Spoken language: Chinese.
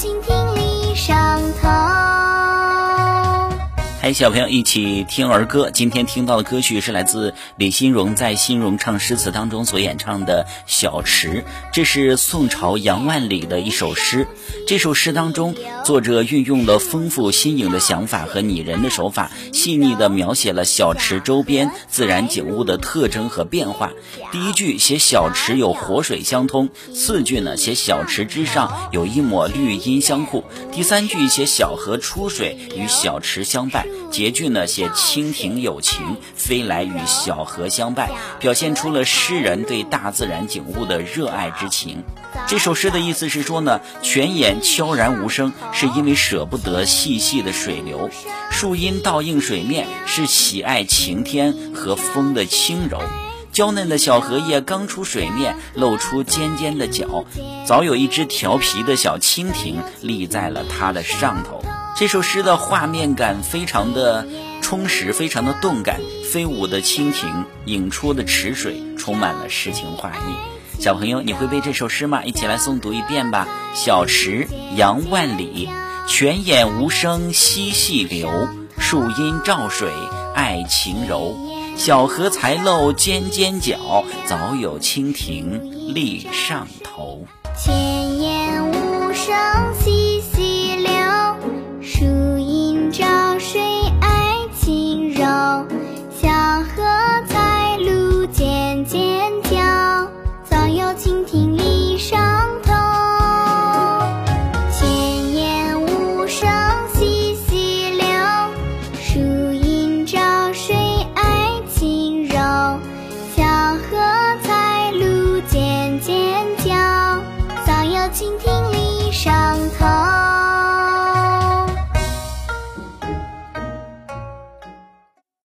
蜻蜓立上头。嗨，小朋友，一起听儿歌。今天听到的歌曲是来自李新荣在《新荣唱诗词》当中所演唱的《小池》，这是宋朝杨万里的一首诗。这首诗当中，作者运用了丰富新颖的想法和拟人的手法，细腻地描写了小池周边自然景物的特征和变化。第一句写小池有活水相通，四句呢写小池之上有一抹绿荫相护，第三句写小河出水与小池相伴。结句呢写蜻蜓有情飞来与小河相伴，表现出了诗人对大自然景物的热爱之情。这首诗的意思是说呢，泉眼悄然无声，是因为舍不得细细的水流；树荫倒映水面，是喜爱晴天和风的轻柔。娇嫩的小荷叶刚出水面，露出尖尖的角，早有一只调皮的小蜻蜓立在了它的上头。这首诗的画面感非常的充实，非常的动感。飞舞的蜻蜓，引出的池水，充满了诗情画意。小朋友，你会背这首诗吗？一起来诵读一遍吧。小池，杨万里。泉眼无声惜细流，树阴照水爱晴柔。小荷才露尖尖角，早有蜻蜓立上头。泉眼无声惜